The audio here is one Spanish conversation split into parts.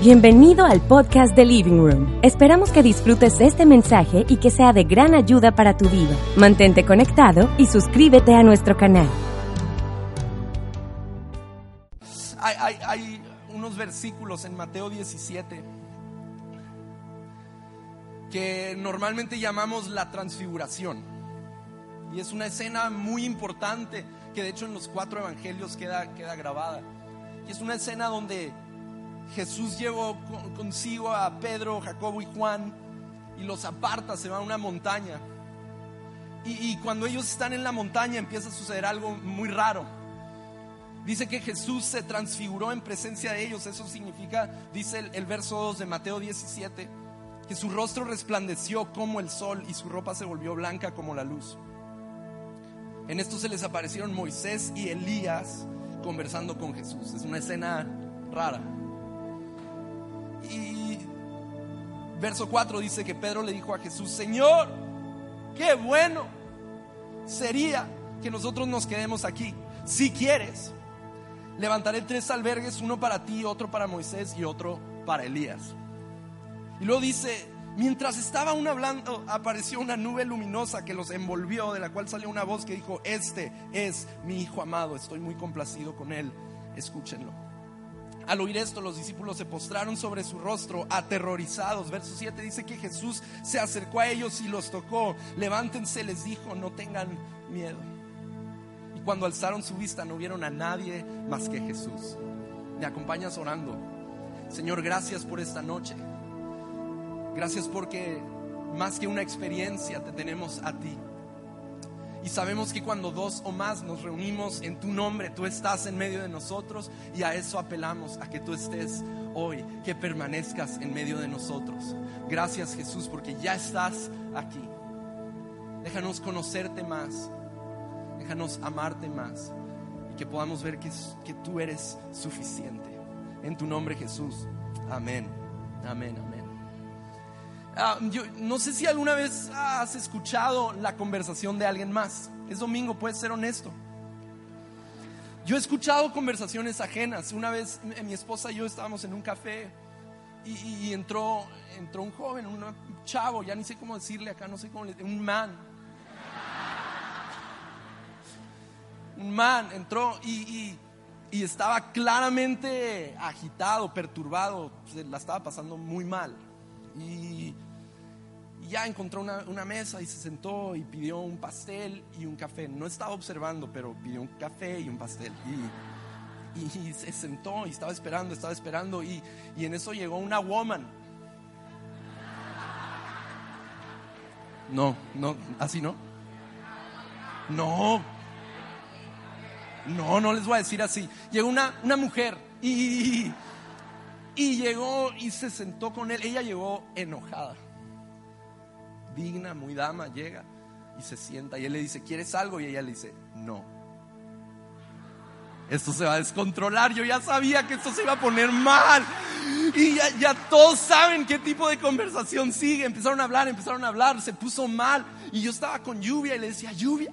Bienvenido al podcast de Living Room. Esperamos que disfrutes este mensaje y que sea de gran ayuda para tu vida. Mantente conectado y suscríbete a nuestro canal. Hay, unos versículos en Mateo 17 que normalmente llamamos la transfiguración. Y es una escena muy importante que de hecho en los cuatro evangelios queda, queda grabada. Y es una escena donde Jesús llevó con- consigo a Pedro, Jacobo y Juan y los aparta, se va a una montaña. Y, y cuando ellos están en la montaña empieza a suceder algo muy raro. Dice que Jesús se transfiguró en presencia de ellos. Eso significa, dice el, el verso 2 de Mateo 17, que su rostro resplandeció como el sol y su ropa se volvió blanca como la luz. En esto se les aparecieron Moisés y Elías conversando con Jesús. Es una escena rara. Verso 4 dice que Pedro le dijo a Jesús, Señor, qué bueno sería que nosotros nos quedemos aquí. Si quieres, levantaré tres albergues, uno para ti, otro para Moisés y otro para Elías. Y luego dice, mientras estaba aún hablando, apareció una nube luminosa que los envolvió, de la cual salió una voz que dijo, este es mi Hijo amado, estoy muy complacido con él, escúchenlo. Al oír esto, los discípulos se postraron sobre su rostro, aterrorizados. Verso 7 dice que Jesús se acercó a ellos y los tocó. Levántense, les dijo, no tengan miedo. Y cuando alzaron su vista, no vieron a nadie más que Jesús. Me acompañas orando. Señor, gracias por esta noche. Gracias porque más que una experiencia te tenemos a ti. Y sabemos que cuando dos o más nos reunimos en tu nombre, tú estás en medio de nosotros y a eso apelamos, a que tú estés hoy, que permanezcas en medio de nosotros. Gracias Jesús porque ya estás aquí. Déjanos conocerte más, déjanos amarte más y que podamos ver que, que tú eres suficiente. En tu nombre Jesús. Amén, amén, amén. Ah, no sé si alguna vez has escuchado la conversación de alguien más. Es domingo, puedes ser honesto. Yo he escuchado conversaciones ajenas. Una vez mi esposa y yo estábamos en un café y, entró, un joven, un chavo, ya ni sé cómo decirle acá, no sé cómo le un man. Un man entró y, y- y estaba claramente agitado, perturbado, se la estaba pasando muy mal. Y, y ya encontró una, una mesa y se sentó y pidió un pastel y un café. No estaba observando, pero pidió un café y un pastel. Y, y se sentó y estaba esperando, estaba esperando. Y, y en eso llegó una woman. No, no, así no. No. No, no les voy a decir así. Llegó una, una mujer y, y llegó y se sentó con él. Ella llegó enojada. Digna, muy dama, llega y se sienta. Y él le dice, ¿quieres algo? Y ella le dice, no. Esto se va a descontrolar. Yo ya sabía que esto se iba a poner mal. Y ya, todos saben qué tipo de conversación sigue. Empezaron a hablar, empezaron a hablar. Se puso mal. Y yo estaba con lluvia y le decía, lluvia.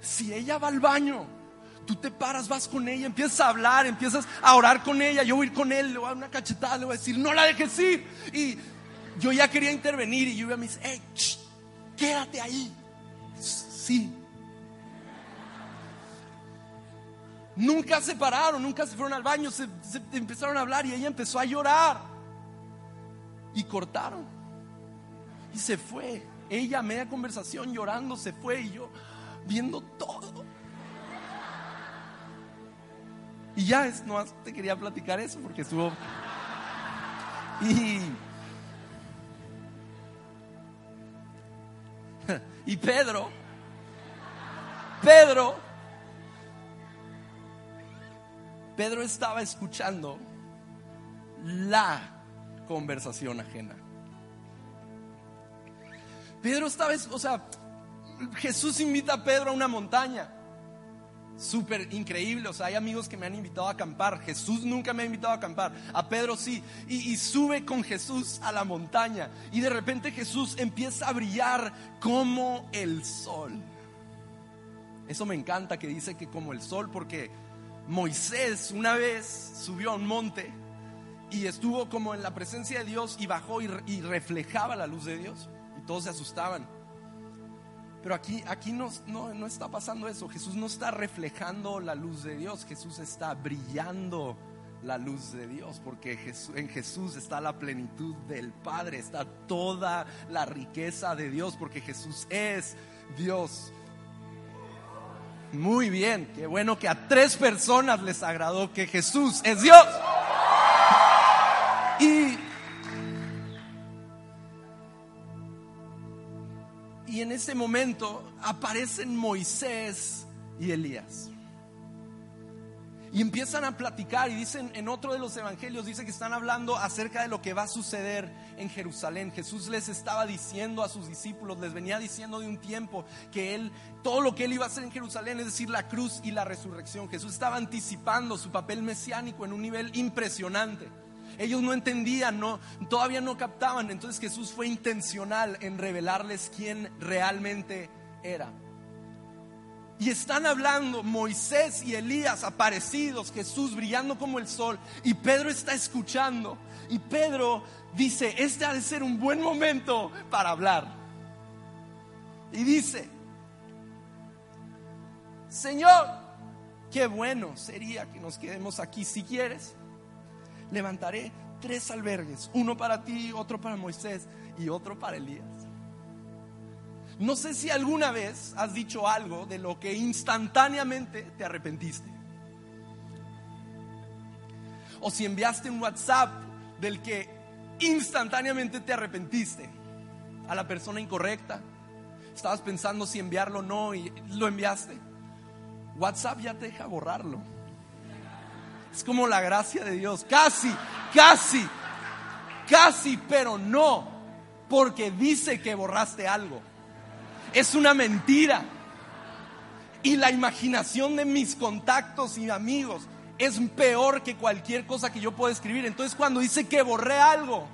Si ella va al baño, tú te paras, vas con ella, empiezas a hablar, empiezas a orar con ella, yo voy a ir con él, le voy a dar una cachetada, le voy a decir, no la dejes ir. Y yo ya quería intervenir y Lluvia me dice, hey, shh, quédate ahí. Sí. Nunca se pararon, nunca se fueron al baño, se, empezaron a hablar y ella empezó a llorar. Y cortaron. Y se fue. Ella media conversación llorando se fue y yo viendo todo. Y ya es, no te quería platicar eso porque estuvo. Y. Y Pedro, Pedro, Pedro estaba escuchando la conversación ajena. Pedro esta vez, o sea, Jesús invita a Pedro a una montaña. Súper increíble, o sea, hay amigos que me han invitado a acampar. Jesús nunca me ha invitado a acampar, a Pedro sí. Y, sube con Jesús a la montaña. Y de repente Jesús empieza a brillar como el sol. Eso me encanta que dice que como el sol, porque Moisés una vez subió a un monte y estuvo como en la presencia de Dios y bajó y reflejaba la luz de Dios. Y todos se asustaban. Pero aquí, aquí no, no, no está pasando eso. Jesús no está reflejando la luz de Dios. Jesús está brillando la luz de Dios. Porque Jesús- en Jesús está la plenitud del Padre. Está toda la riqueza de Dios. Porque Jesús es Dios. Muy bien. Qué bueno que a tres personas les agradó que Jesús es Dios. En ese momento aparecen Moisés y Elías. Y empiezan a platicar y dicen en otro de los evangelios, dice que están hablando acerca de lo que va a suceder en Jerusalén. Jesús les estaba diciendo a sus discípulos, les venía diciendo de un tiempo que él, todo lo que él iba a hacer en Jerusalén, es decir, la cruz y la resurrección. Jesús estaba anticipando su papel mesiánico en un nivel impresionante. Ellos no entendían, no, todavía no captaban. Entonces Jesús fue intencional en revelarles quién realmente era. Y están hablando Moisés y Elías aparecidos, Jesús brillando como el sol. Y Pedro está escuchando. Y Pedro dice, este ha de ser un buen momento para hablar. Y dice, Señor, qué bueno sería que nos quedemos aquí si quieres levantaré tres albergues, uno para ti, otro para Moisés y otro para Elías. No sé si alguna vez has dicho algo de lo que instantáneamente te arrepentiste. O si enviaste un WhatsApp del que instantáneamente te arrepentiste a la persona incorrecta. Estabas pensando si enviarlo o no y lo enviaste. WhatsApp ya te deja borrarlo. Es como la gracia de Dios. Casi, casi, casi, pero no. Porque dice que borraste algo. Es una mentira. Y la imaginación de mis contactos y amigos es peor que cualquier cosa que yo pueda escribir. Entonces cuando dice que borré algo,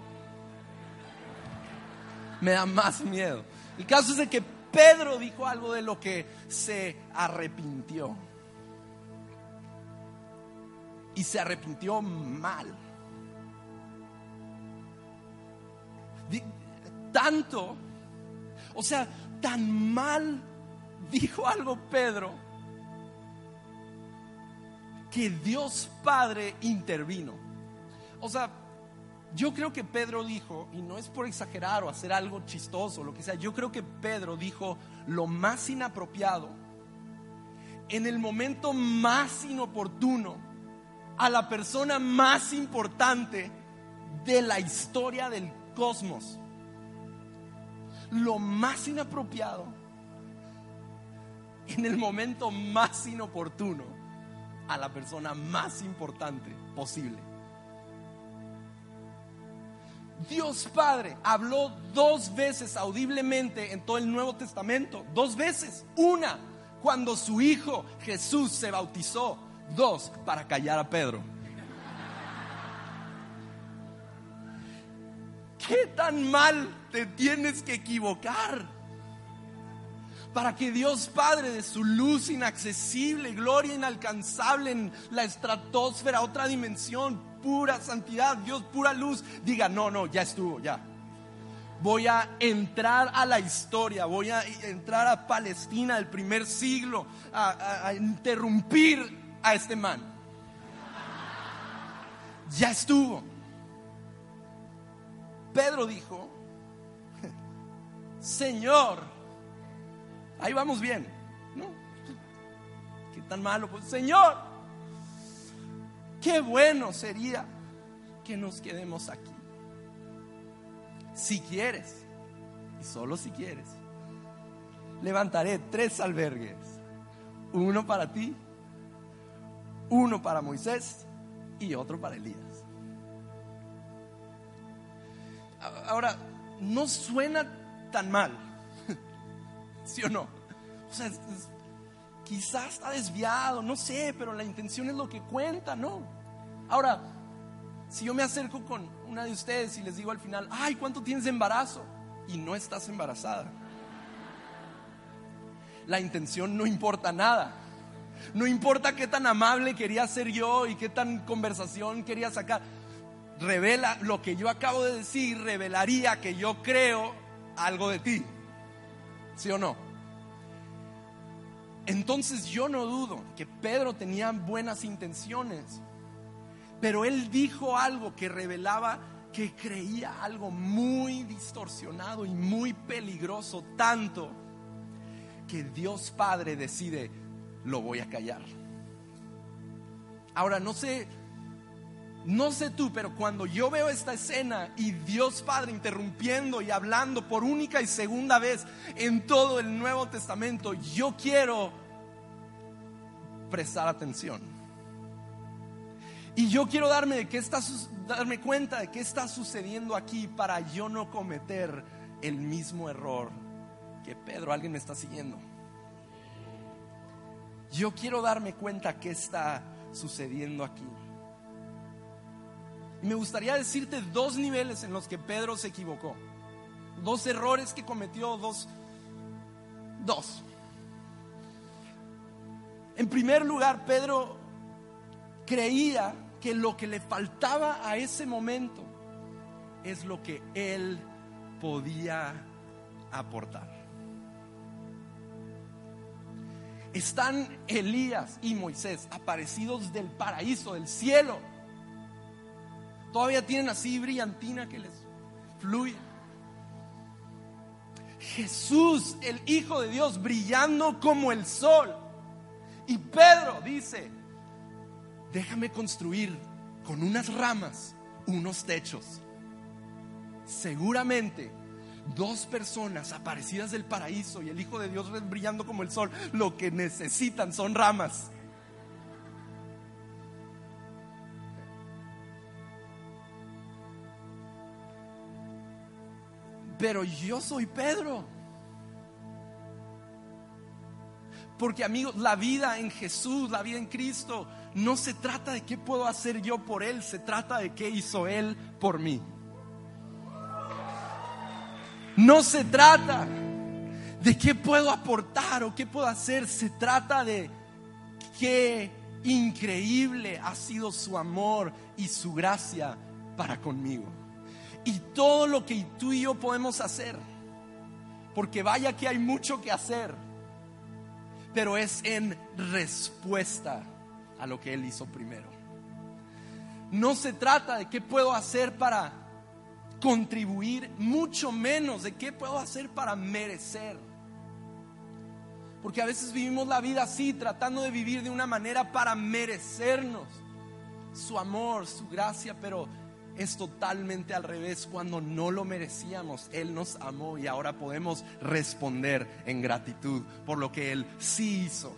me da más miedo. El caso es de que Pedro dijo algo de lo que se arrepintió y se arrepintió mal. Tanto, o sea, tan mal dijo algo Pedro que Dios Padre intervino. O sea, yo creo que Pedro dijo, y no es por exagerar o hacer algo chistoso, lo que sea, yo creo que Pedro dijo lo más inapropiado en el momento más inoportuno a la persona más importante de la historia del cosmos. Lo más inapropiado en el momento más inoportuno a la persona más importante posible. Dios Padre habló dos veces audiblemente en todo el Nuevo Testamento. Dos veces. Una, cuando su Hijo Jesús se bautizó. Dos, para callar a Pedro. ¿Qué tan mal te tienes que equivocar? Para que Dios Padre de su luz inaccesible, gloria inalcanzable en la estratosfera, otra dimensión, pura santidad, Dios pura luz, diga, no, no, ya estuvo, ya. Voy a entrar a la historia, voy a entrar a Palestina del primer siglo, a, a- a interrumpir a este man. Ya estuvo. Pedro dijo, Señor, ahí vamos bien, ¿no? ¿Qué tan malo? Pues, Señor, qué bueno sería que nos quedemos aquí. Si quieres, y solo si quieres, levantaré tres albergues, uno para ti, uno para Moisés y otro para Elías. Ahora, no suena tan mal, ¿sí o no? O sea, quizás está desviado, no sé, pero la intención es lo que cuenta, ¿no? Ahora, si yo me acerco con una de ustedes y les digo al final, ay, ¿cuánto tienes de embarazo? Y no estás embarazada. La intención no importa nada. No importa qué tan amable quería ser yo y qué tan conversación quería sacar. Revela lo que yo acabo de decir, revelaría que yo creo algo de ti. ¿Sí o no? Entonces yo no dudo que Pedro tenía buenas intenciones, pero él dijo algo que revelaba que creía algo muy distorsionado y muy peligroso, tanto que Dios Padre decide, lo voy a callar. Ahora, no sé, no sé tú, pero cuando yo veo esta escena y Dios Padre interrumpiendo y hablando por única y segunda vez en todo el Nuevo Testamento, yo quiero prestar atención. Y yo quiero darme, de qué está, darme cuenta de qué está sucediendo aquí para yo no cometer el mismo error que Pedro, alguien me está siguiendo. Yo quiero darme cuenta qué está sucediendo aquí. Me gustaría decirte dos niveles en los que Pedro se equivocó. Dos errores que cometió, dos. Dos. En primer lugar, Pedro creía que lo que le faltaba a ese momento es lo que él podía aportar. Están Elías y Moisés aparecidos del paraíso, del cielo. Todavía tienen así brillantina que les fluye. Jesús, el Hijo de Dios, brillando como el sol. Y Pedro dice, déjame construir con unas ramas unos techos. Seguramente dos personas aparecidas del paraíso y el Hijo de Dios brillando como el sol, lo que necesitan son ramas. Pero yo soy Pedro. Porque amigos, la vida en Jesús, la vida en Cristo, no se trata de qué puedo hacer yo por Él, se trata de qué hizo Él por mí. No se trata de qué puedo aportar o qué puedo hacer, se trata de qué increíble ha sido su amor y su gracia para conmigo. Y todo lo que tú y yo podemos hacer, porque vaya que hay mucho que hacer, pero es en respuesta a lo que Él hizo primero. No se trata de qué puedo hacer para contribuir, mucho menos de qué puedo hacer para merecer. Porque a veces vivimos la vida así, tratando de vivir de una manera para merecernos su amor, su gracia, pero es totalmente al revés. Cuando no lo merecíamos, Él nos amó y ahora podemos responder en gratitud por lo que Él sí hizo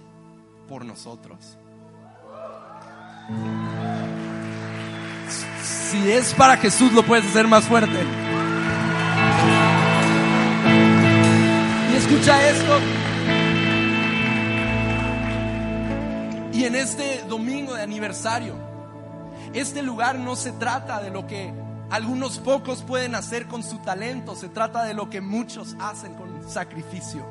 por nosotros. Si es para Jesús, lo puedes hacer más fuerte. Y escucha esto. Y en este domingo de aniversario, este lugar no se trata de lo que algunos pocos pueden hacer con su talento, se trata de lo que muchos hacen con sacrificio.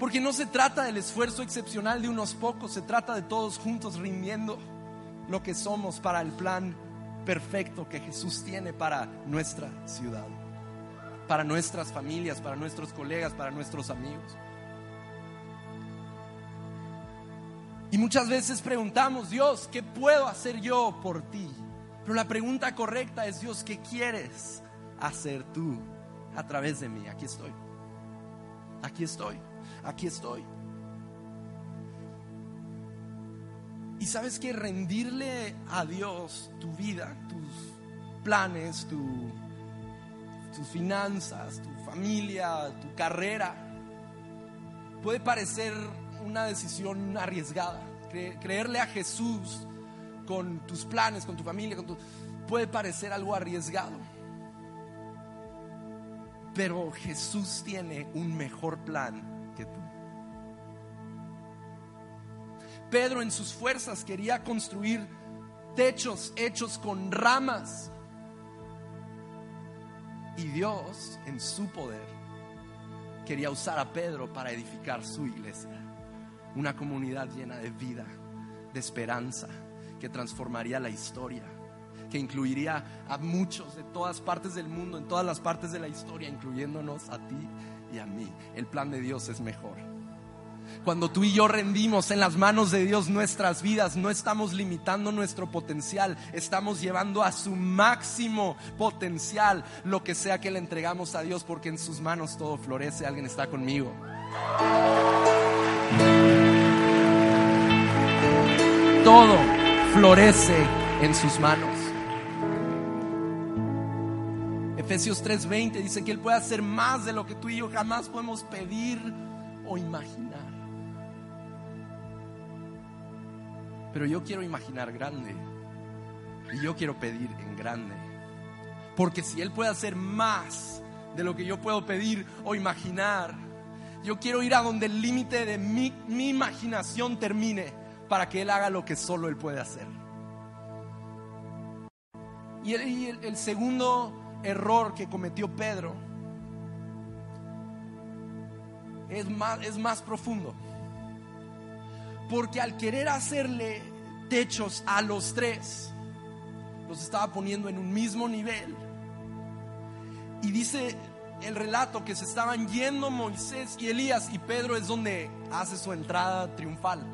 Porque no se trata del esfuerzo excepcional de unos pocos, se trata de todos juntos rindiendo lo que somos para el plan perfecto que Jesús tiene para nuestra ciudad, para nuestras familias, para nuestros colegas, para nuestros amigos. Y muchas veces preguntamos, Dios, ¿qué puedo hacer yo por ti? Pero la pregunta correcta es, Dios, ¿qué quieres hacer tú a través de mí? Aquí estoy. Aquí estoy. Aquí estoy. Y sabes que rendirle a Dios tu vida, tus planes, tus finanzas, tu familia, tu carrera, puede parecer una decisión arriesgada. creerle a Jesús con tus planes, con tu familia, con puede parecer algo arriesgado. Pero Jesús tiene un mejor plan Pedro en sus fuerzas quería construir techos hechos con ramas. Y Dios en su poder quería usar a Pedro para edificar su iglesia. Una comunidad llena de vida, de esperanza, que transformaría la historia, que incluiría a muchos de todas partes del mundo, en todas las partes de la historia, incluyéndonos a ti y a mí. El plan de Dios es mejor. Cuando tú y yo rendimos en las manos de Dios nuestras vidas, no estamos limitando nuestro potencial, estamos llevando a su máximo potencial lo que sea que le entregamos a Dios, porque en sus manos todo florece. Alguien está conmigo. Todo florece en sus manos. Efesios 3:20 dice que Él puede hacer más de lo que tú y yo jamás podemos pedir o imaginar. Pero yo quiero imaginar grande y yo quiero pedir en grande. Porque si Él puede hacer más de lo que yo puedo pedir o imaginar, yo quiero ir a donde el límite de mi, imaginación termine para que Él haga lo que solo Él puede hacer. Y el, y el- el segundo error que cometió Pedro es más, es más profundo. Porque al querer hacerle techos a los tres, los estaba poniendo en un mismo nivel. Y dice el relato que se estaban yendo Moisés y Elías y Pedro es donde hace su entrada triunfal.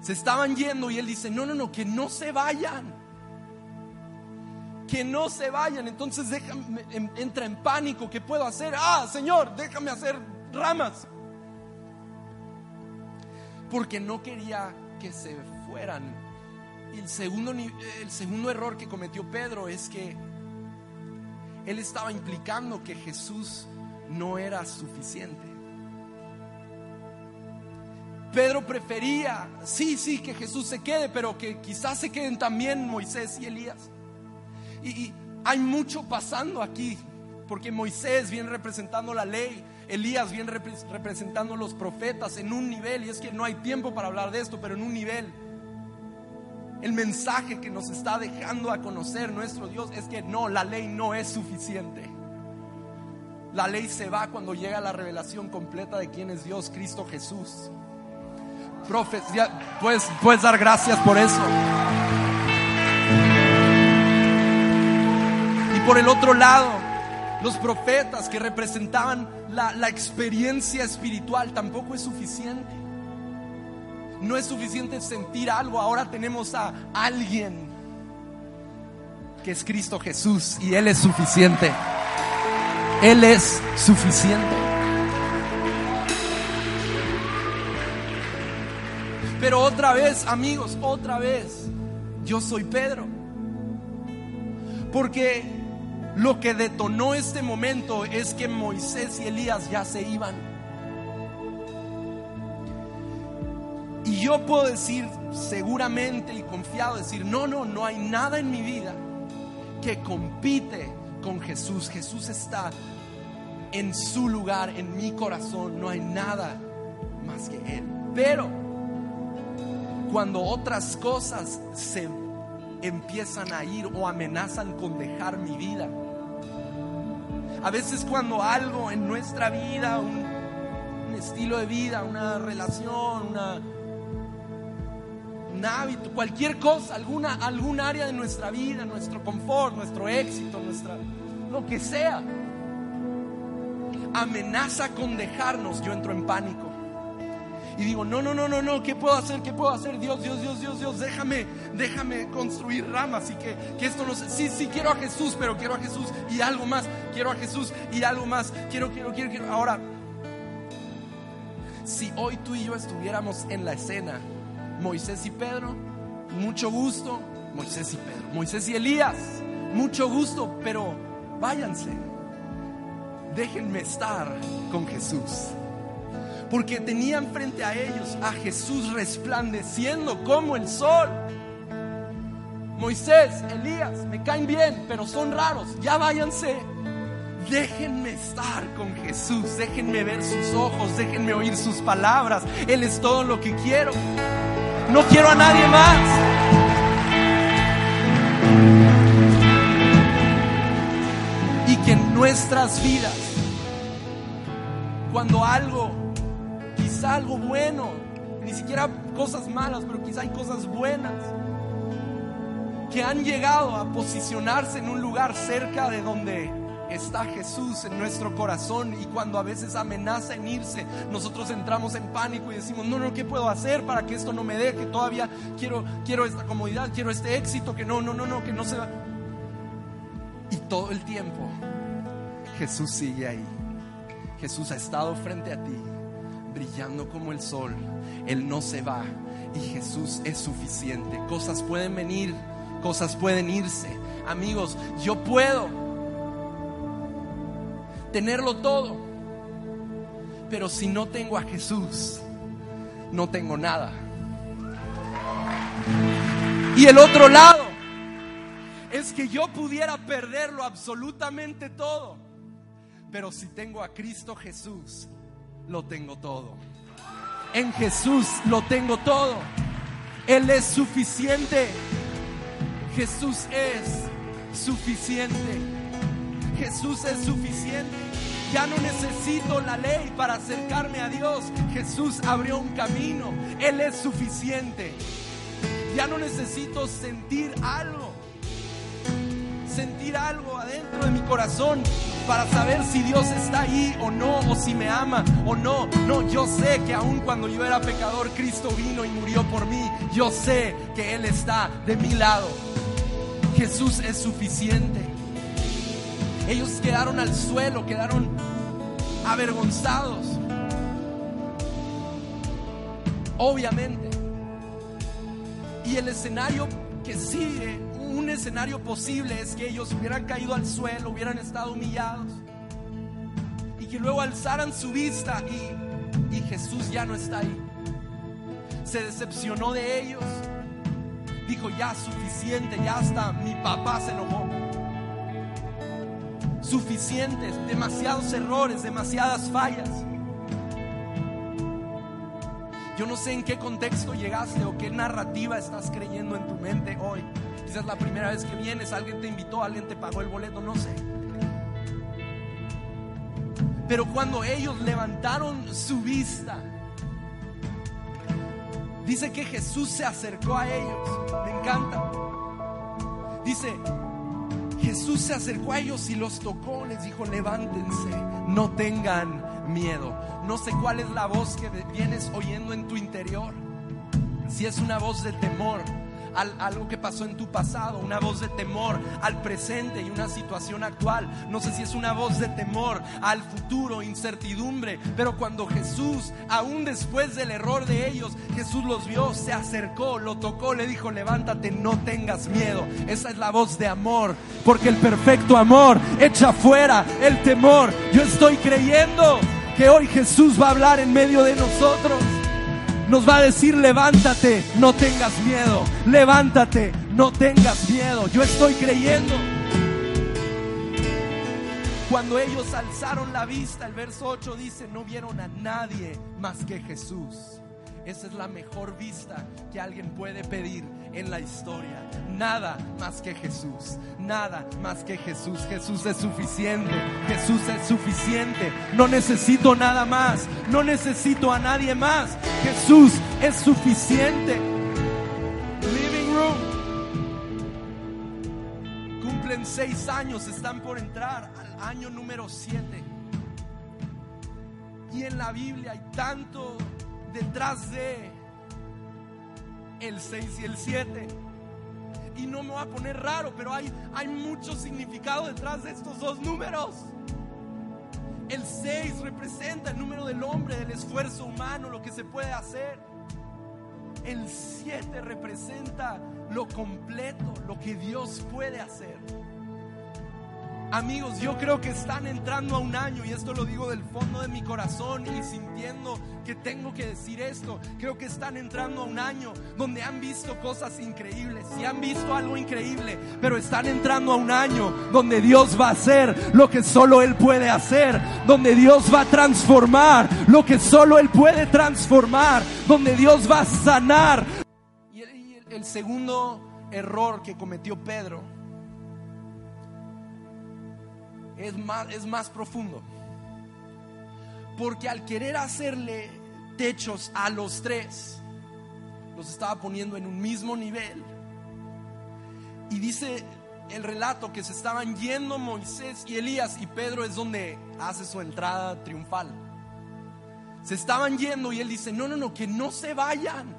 Se estaban yendo y él dice, no, no, no, que no se vayan. Que no se vayan. Entonces déjame, en- entra en pánico. ¿Qué puedo hacer? Ah, Señor, déjame hacer ramas. Porque no quería que se fueran. Y el segundo, el segundo error que cometió Pedro es que él estaba implicando que Jesús no era suficiente. Pedro prefería, sí, sí, que Jesús se quede, pero que quizás se queden también Moisés y Elías. Y hay mucho pasando aquí, porque Moisés viene representando la ley, Elías viene repre- representando los profetas en un nivel, y es que no hay tiempo para hablar de esto, pero en un nivel. El mensaje que nos está dejando a conocer nuestro Dios es que no, la ley no es suficiente. La ley se va cuando llega la revelación completa de quién es Dios, Cristo Jesús. Profes, ya, puedes, puedes dar gracias por eso. Y por el otro lado, los profetas que representaban la, la experiencia espiritual tampoco es suficiente. No es suficiente sentir algo, ahora tenemos a alguien que es Cristo Jesús y Él es suficiente. Él es suficiente. Pero otra vez, amigos, otra vez, yo soy Pedro. Porque lo que detonó este momento es que Moisés y Elías ya se iban. Y yo puedo decir seguramente y confiado, decir, no, no, no hay nada en mi vida que compite con Jesús. Jesús está en su lugar, en mi corazón, no hay nada más que Él. Pero cuando otras cosas se empiezan a ir o amenazan con dejar mi vida, a veces cuando algo en nuestra vida, un, estilo de vida, una relación, un hábito, cualquier cosa, alguna, algún área de nuestra vida, nuestro confort, nuestro éxito, nuestra, lo que sea, amenaza con dejarnos, yo entro en pánico. Y digo, no, no, no, no, no, ¿qué puedo hacer? ¿Qué puedo hacer? Dios, Dios, Dios, Dios, Dios, déjame, déjame construir ramas y que, que esto no sé. Sí, sí, quiero a Jesús, pero quiero a Jesús y algo más. Quiero a Jesús y algo más. Quiero, quiero, quiero, quiero. Ahora, si hoy tú y yo estuviéramos en la escena, Moisés y Pedro, mucho gusto, Moisés y Pedro, Moisés y Elías, mucho gusto, pero váyanse. Déjenme estar con Jesús porque tenían frente a ellos a Jesús resplandeciendo como el sol. Moisés, Elías, me caen bien, pero son raros, ya váyanse, Déjenme estar con Jesús, déjenme ver sus ojos, déjenme oír sus palabras. Él es todo lo que quiero. No quiero a nadie más. Y que en nuestras vidas, cuando algo, quizá algo bueno, ni siquiera cosas malas, pero quizá hay cosas buenas, que han llegado a posicionarse en un lugar cerca de donde está Jesús en nuestro corazón y cuando a veces amenaza en irse, nosotros entramos en pánico y decimos, no, no, ¿qué puedo hacer para que esto no me deje? Todavía quiero, quiero esta comodidad, quiero este éxito, que no, no, no, no, que no se va. Y todo el tiempo Jesús sigue ahí. Jesús ha estado frente a ti, brillando como el sol. Él no se va y Jesús es suficiente. Cosas pueden venir, cosas pueden irse. Amigos, yo puedo tenerlo todo, pero si no tengo a Jesús, no tengo nada. Y el otro lado es que yo pudiera perderlo absolutamente todo, pero si tengo a Cristo Jesús, lo tengo todo. En Jesús lo tengo todo. Él es suficiente. Jesús es suficiente. Jesús es suficiente. Ya no necesito la ley para acercarme a Dios. Jesús abrió un camino. Él es suficiente. Ya no necesito sentir algo. Sentir algo adentro de mi corazón para saber si Dios está ahí o no, o si me ama o no. No, yo sé que aun cuando yo era pecador, Cristo vino y murió por mí. Yo sé que Él está de mi lado. Jesús es suficiente. Ellos quedaron al suelo, quedaron avergonzados. Obviamente. Y el escenario que sigue, un escenario posible es que ellos hubieran caído al suelo, hubieran estado humillados. Y que luego alzaran su vista y, Jesús ya no está ahí. Se decepcionó de ellos. Dijo, ya suficiente, ya hasta mi papá se enojó suficientes, demasiados errores, demasiadas fallas. Yo no sé en qué contexto llegaste o qué narrativa estás creyendo en tu mente hoy. Quizás la primera vez que vienes, alguien te invitó, alguien te pagó el boleto, no sé. Pero cuando ellos levantaron su vista, dice que Jesús se acercó a ellos. Me encanta. Dice, Jesús se acercó a ellos y los tocó, les dijo, levántense, no tengan miedo. No sé cuál es la voz que vienes oyendo en tu interior. Si es una voz de temor, algo que pasó en tu pasado, una voz de temor al presente y una situación actual. No sé si es una voz de temor al futuro, incertidumbre, pero cuando Jesús, aún después del error de ellos, Jesús los vio, se acercó, lo tocó, le dijo, levántate, no tengas miedo. Esa es la voz de amor, porque el perfecto amor echa fuera el temor. Yo estoy creyendo que hoy Jesús va a hablar en medio de nosotros nos va a decir, levántate, no tengas miedo, levántate, no tengas miedo. Yo estoy creyendo. Cuando ellos alzaron la vista, el verso 8 dice, no vieron a nadie más que Jesús. Esa es la mejor vista que alguien puede pedir en la historia. Nada más que Jesús. Nada más que Jesús. Jesús es suficiente. Jesús es suficiente. No necesito nada más. No necesito a nadie más. Jesús es suficiente. Living room. Cumplen seis años. Están por entrar al año número siete. Y en la Biblia hay tanto detrás de el 6 y el 7. Y no me voy a poner raro, pero hay, hay mucho significado detrás de estos dos números. El 6 representa el número del hombre, del esfuerzo humano, lo que se puede hacer. El 7 representa lo completo, lo que Dios puede hacer. Amigos, yo creo que están entrando a un año y esto lo digo del fondo de mi corazón y sintiendo que tengo que decir esto. Creo que están entrando a un año donde han visto cosas increíbles y han visto algo increíble, pero están entrando a un año donde Dios va a hacer lo que solo Él puede hacer, donde Dios va a transformar lo que solo Él puede transformar, donde Dios va a sanar. Y el, segundo error que cometió Pedro es más, es más profundo. Porque al querer hacerle techos a los tres, los estaba poniendo en un mismo nivel. Y dice el relato que se estaban yendo Moisés y Elías y Pedro es donde hace su entrada triunfal. Se estaban yendo y él dice, no, no, no, que no se vayan.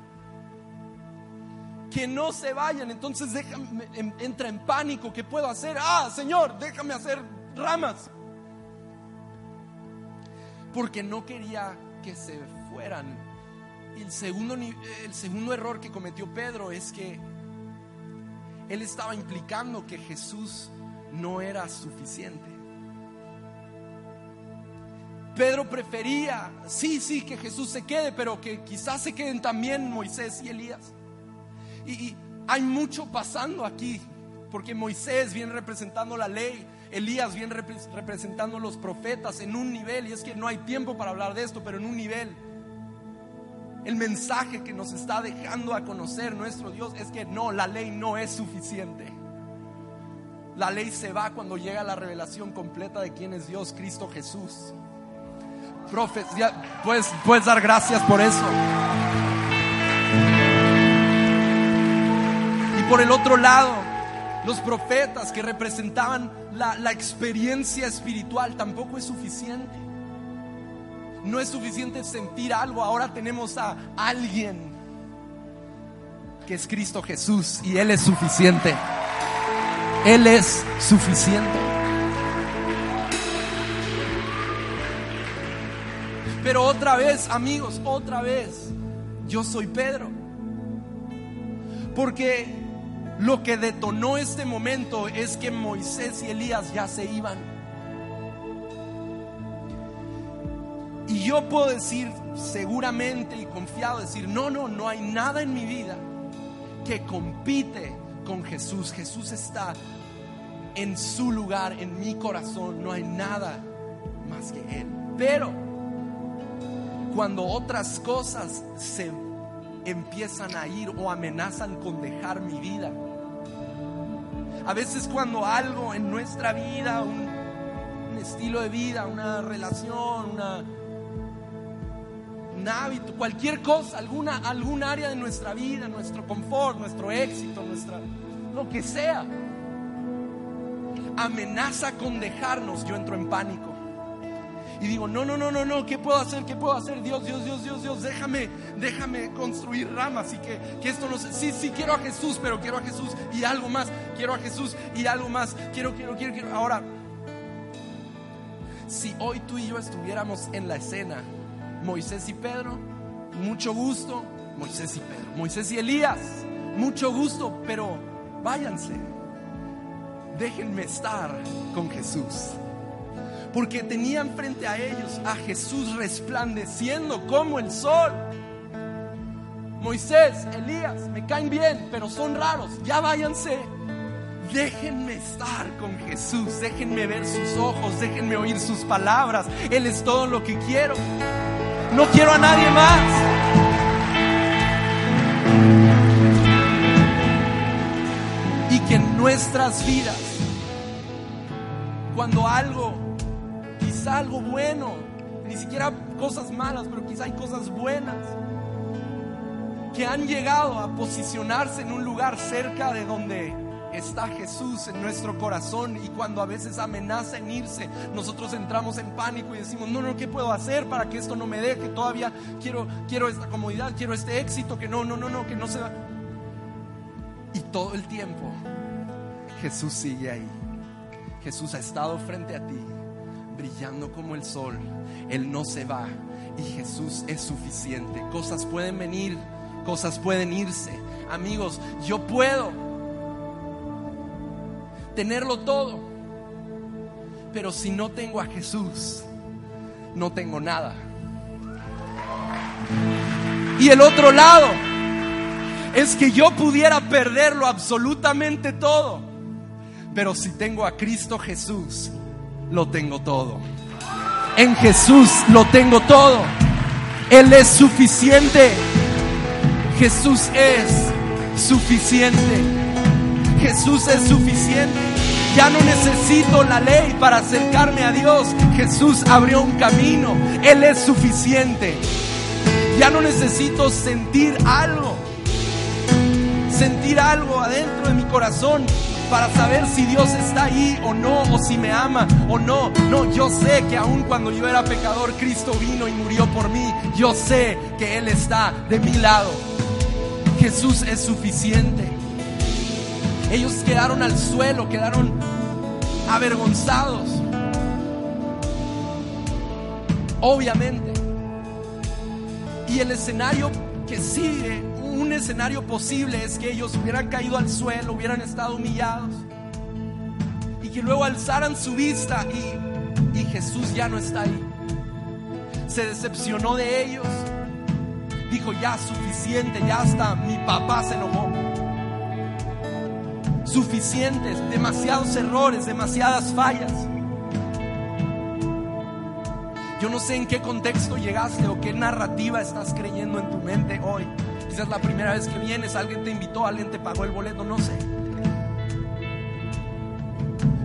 Que no se vayan. Entonces déjame, en- entra en pánico. ¿Qué puedo hacer? Ah, Señor, déjame hacer ramas. Porque no quería que se fueran. El segundo, el segundo error que cometió Pedro es que él estaba implicando que Jesús no era suficiente. Pedro prefería, sí, sí, que Jesús se quede, pero que quizás se queden también Moisés y Elías. Y, y hay mucho pasando aquí, porque Moisés viene representando la ley, Elías viene repre- representando los profetas en un nivel, y es que no hay tiempo para hablar de esto, pero en un nivel. El mensaje que nos está dejando a conocer nuestro Dios es que no, la ley no es suficiente. La ley se va cuando llega la revelación completa de quién es Dios, Cristo Jesús. Profes, ya, puedes, puedes dar gracias por eso. Y por el otro lado, los profetas que representaban la, la experiencia espiritual tampoco es suficiente. No es suficiente sentir algo, ahora tenemos a alguien que es Cristo Jesús y Él es suficiente. Él es suficiente. Pero otra vez, amigos, otra vez, yo soy Pedro. Porque lo que detonó este momento es que Moisés y Elías ya se iban. Y yo puedo decir seguramente y confiado, decir, no, no, no hay nada en mi vida que compite con Jesús. Jesús está en su lugar, en mi corazón, no hay nada más que Él. Pero cuando otras cosas se empiezan a ir o amenazan con dejar mi vida, a veces cuando algo en nuestra vida, un, estilo de vida, una relación, un hábito, cualquier cosa, alguna, algún área de nuestra vida, nuestro confort, nuestro éxito, nuestra, lo que sea, amenaza con dejarnos, yo entro en pánico. Y digo, no, no, no, no, no, ¿qué puedo hacer? ¿Qué puedo hacer? Dios, Dios, Dios, Dios, Dios, déjame, déjame construir ramas y que, que esto no se... Sí, sí, quiero a Jesús, pero quiero a Jesús y algo más. Quiero a Jesús y algo más. Quiero, quiero, quiero, quiero. Ahora, si hoy tú y yo estuviéramos en la escena, Moisés y Pedro, mucho gusto, Moisés y Pedro, Moisés y Elías, mucho gusto, pero váyanse, déjenme estar con Jesús. Porque tenían frente a ellos a Jesús resplandeciendo como el sol. Moisés, Elías, me caen bien, pero son raros, ya váyanse. Déjenme estar con Jesús, déjenme ver sus ojos, déjenme oír sus palabras. Él es todo lo que quiero. No quiero a nadie más. Y que en nuestras vidas, cuando algo, algo bueno, ni siquiera cosas malas, pero quizá hay cosas buenas, que han llegado a posicionarse en un lugar cerca de donde está Jesús en nuestro corazón y cuando a veces amenaza en irse, nosotros entramos en pánico y decimos, no, no, ¿qué puedo hacer para que esto no me? Que todavía quiero, quiero esta comodidad, quiero este éxito, que no, no, no, no, que no se va. Y todo el tiempo Jesús sigue ahí. Jesús ha estado frente a ti, brillando como el sol. Él no se va y Jesús es suficiente. Cosas pueden venir, cosas pueden irse. Amigos, yo puedo tenerlo todo. Pero si no tengo a Jesús, no tengo nada. Y el otro lado es que yo pudiera perderlo absolutamente todo. Pero si tengo a Cristo Jesús, lo tengo todo. En Jesús lo tengo todo. Él es suficiente. Jesús es suficiente. Jesús es suficiente. Ya no necesito la ley para acercarme a Dios. Jesús abrió un camino. Él es suficiente. Ya no necesito sentir algo. Sentir algo adentro de mi corazón para saber si Dios está ahí o no, o si me ama o no. No, yo sé que aun cuando yo era pecador, Cristo vino y murió por mí. Yo sé que Él está de mi lado. Jesús es suficiente. Ellos quedaron al suelo, quedaron avergonzados. Obviamente. Y el escenario que sigue, un escenario posible es que ellos hubieran caído al suelo, hubieran estado humillados. Y que luego alzaran su vista y, y Jesús ya no está ahí. Se decepcionó de ellos. Dijo, ya suficiente, ya hasta mi papá se enojó suficientes, demasiados errores, demasiadas fallas. Yo no sé en qué contexto llegaste o qué narrativa estás creyendo en tu mente hoy. Quizás la primera vez que vienes, alguien te invitó, alguien te pagó el boleto, no sé.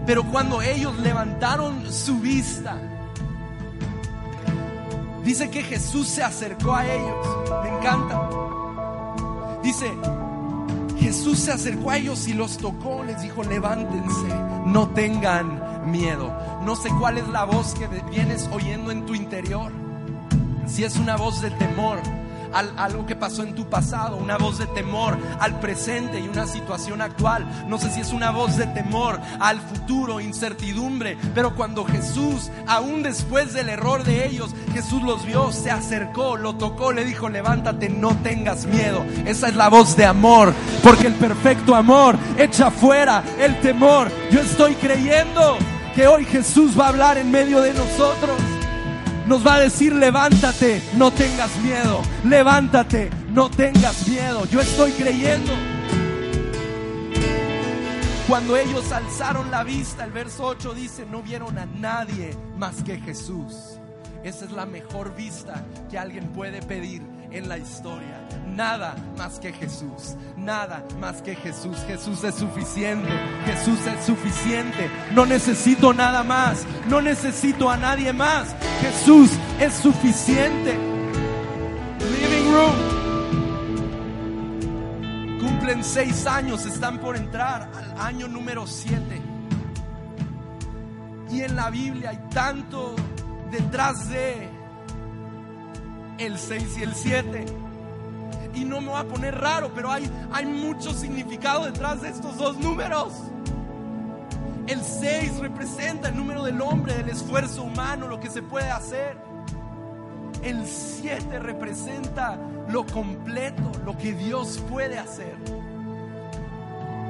Pero cuando ellos levantaron su vista, dice que Jesús se acercó a ellos. Me encanta. Dice, Jesús se acercó a ellos y los tocó, les dijo, levántense, no tengan miedo. No sé cuál es la voz que vienes oyendo en tu interior. Si es una voz de temor, algo que pasó en tu pasado, una voz de temor al presente y una situación actual. No sé si es una voz de temor al futuro, incertidumbre, pero cuando Jesús, aún después del error de ellos, Jesús los vio, se acercó, lo tocó, le dijo, levántate, no tengas miedo. Esa es la voz de amor, porque el perfecto amor echa fuera el temor. Yo estoy creyendo que hoy Jesús va a hablar en medio de nosotros nos va a decir, levántate, no tengas miedo, levántate, no tengas miedo. Yo estoy creyendo. Cuando ellos alzaron la vista, el verso 8 dice, no vieron a nadie más que Jesús. Esa es la mejor vista que alguien puede pedir en la historia. Nada más que Jesús. Nada más que Jesús. Jesús es suficiente. Jesús es suficiente. No necesito nada más. No necesito a nadie más. Jesús es suficiente. Living Room. Cumplen seis años. Están por entrar al año número siete. Y en la Biblia hay tanto detrás de el 6 y el 7. Y no me voy a poner raro, pero hay, hay mucho significado detrás de estos dos números. El 6 representa el número del hombre, del esfuerzo humano, lo que se puede hacer. El 7 representa lo completo, lo que Dios puede hacer.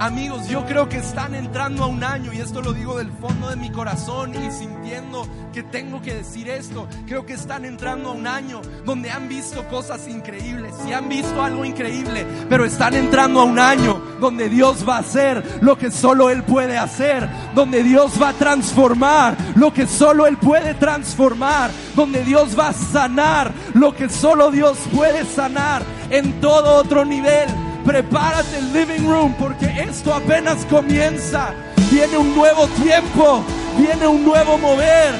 Amigos, yo creo que están entrando a un año y esto lo digo del fondo de mi corazón y sintiendo que tengo que decir esto. Creo que están entrando a un año donde han visto cosas increíbles y han visto algo increíble, pero están entrando a un año donde Dios va a hacer lo que solo Él puede hacer, donde Dios va a transformar lo que solo Él puede transformar, donde Dios va a sanar lo que solo Dios puede sanar en todo otro nivel. Prepárate el living room porque esto apenas comienza. Viene un nuevo tiempo, viene un nuevo mover.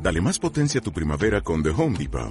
Dale más potencia a tu primavera con The Home Depot.